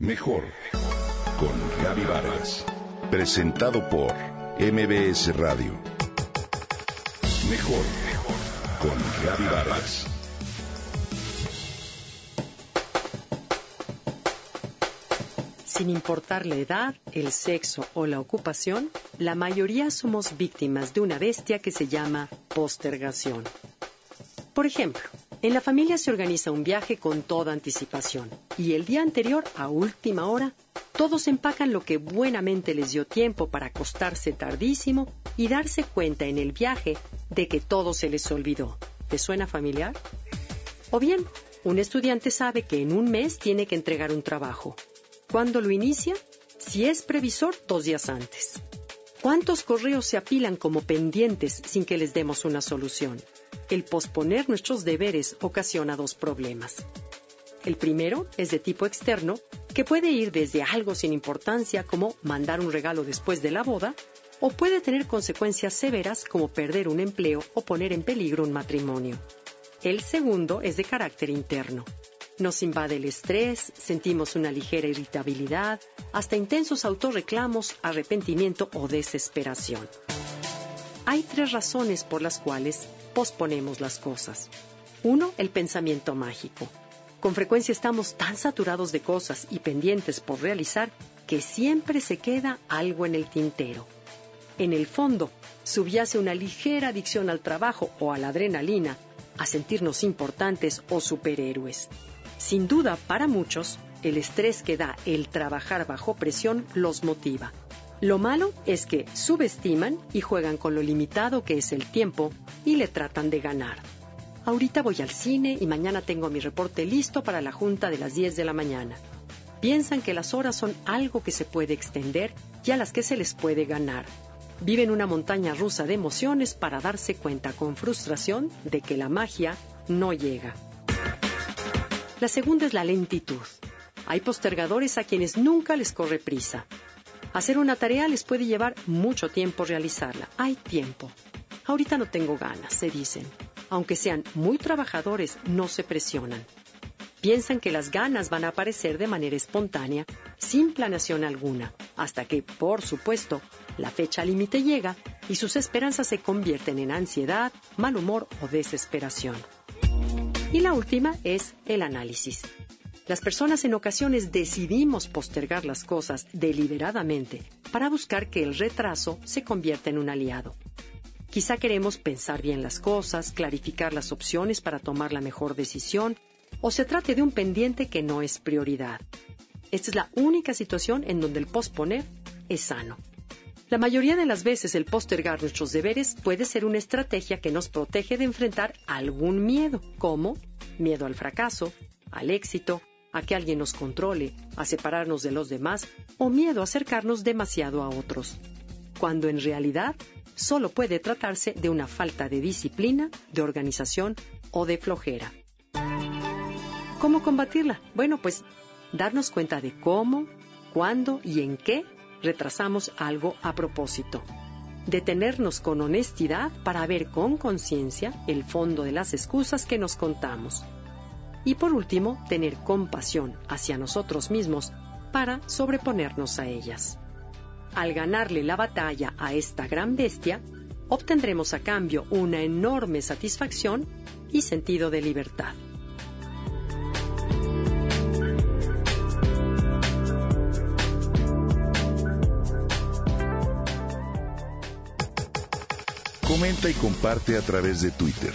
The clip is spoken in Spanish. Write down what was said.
Mejor con Gaby Vargas. Presentado por MBS Radio. Mejor con Gaby Vargas. Sin importar la edad, el sexo o la ocupación, la mayoría somos víctimas de una bestia que se llama postergación. Por ejemplo, en la familia se organiza un viaje con toda anticipación y el día anterior, a última hora, todos empacan lo que buenamente les dio tiempo para acostarse tardísimo y darse cuenta en el viaje de que todo se les olvidó. ¿Te suena familiar? O bien, un estudiante sabe que en un mes tiene que entregar un trabajo. ¿Cuándo lo inicia? Si es previsor, dos días antes. ¿Cuántos correos se apilan como pendientes sin que les demos una solución? El posponer nuestros deberes ocasiona dos problemas. El primero es de tipo externo, que puede ir desde algo sin importancia como mandar un regalo después de la boda, o puede tener consecuencias severas como perder un empleo o poner en peligro un matrimonio. El segundo es de carácter interno. Nos invade el estrés, sentimos una ligera irritabilidad, hasta intensos autorreclamos, arrepentimiento o desesperación. Hay tres razones por las cuales posponemos las cosas. Uno, el pensamiento mágico. Con frecuencia estamos tan saturados de cosas y pendientes por realizar que siempre se queda algo en el tintero. En el fondo, subyace una ligera adicción al trabajo o a la adrenalina, a sentirnos importantes o superhéroes. Sin duda, para muchos, el estrés que da el trabajar bajo presión los motiva. Lo malo es que subestiman y juegan con lo limitado que es el tiempo y le tratan de ganar. Ahorita voy al cine y mañana tengo mi reporte listo para la junta de las 10 de la mañana. Piensan que las horas son algo que se puede extender y a las que se les puede ganar. Viven una montaña rusa de emociones para darse cuenta con frustración de que la magia no llega. La segunda es la lentitud. Hay postergadores a quienes nunca les corre prisa. Hacer una tarea les puede llevar mucho tiempo realizarla. Hay tiempo. Ahorita no tengo ganas, se dicen. Aunque sean muy trabajadores, no se presionan. Piensan que las ganas van a aparecer de manera espontánea, sin planeación alguna, hasta que, por supuesto, la fecha límite llega y sus esperanzas se convierten en ansiedad, mal humor o desesperación. Y la última es el análisis. Las personas en ocasiones decidimos postergar las cosas deliberadamente para buscar que el retraso se convierta en un aliado. Quizá queremos pensar bien las cosas, clarificar las opciones para tomar la mejor decisión, o se trate de un pendiente que no es prioridad. Esta es la única situación en donde el posponer es sano. La mayoría de las veces el postergar nuestros deberes puede ser una estrategia que nos protege de enfrentar algún miedo, como miedo al fracaso, al éxito, a que alguien nos controle, a separarnos de los demás o miedo a acercarnos demasiado a otros, cuando en realidad solo puede tratarse de una falta de disciplina, de organización o de flojera. ¿Cómo combatirla? Bueno, pues darnos cuenta de cómo, cuándo y en qué retrasamos algo a propósito. Detenernos con honestidad para ver con conciencia el fondo de las excusas que nos contamos. Y por último, tener compasión hacia nosotros mismos para sobreponernos a ellas. Al ganarle la batalla a esta gran bestia, obtendremos a cambio una enorme satisfacción y sentido de libertad. Comenta y comparte a través de Twitter.